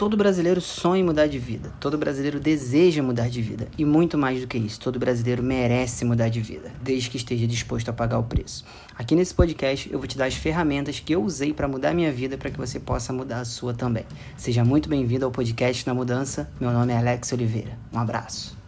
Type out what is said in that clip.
Todo brasileiro sonha em mudar de vida, todo brasileiro deseja mudar de vida e muito mais do que isso, todo brasileiro merece mudar de vida, desde que esteja disposto a pagar o preço. Aqui nesse podcast eu vou te dar as ferramentas que eu usei para mudar minha vida para que você possa mudar a sua também. Seja muito bem-vindo ao podcast Na Mudança. Meu nome é Alex Oliveira. Um abraço.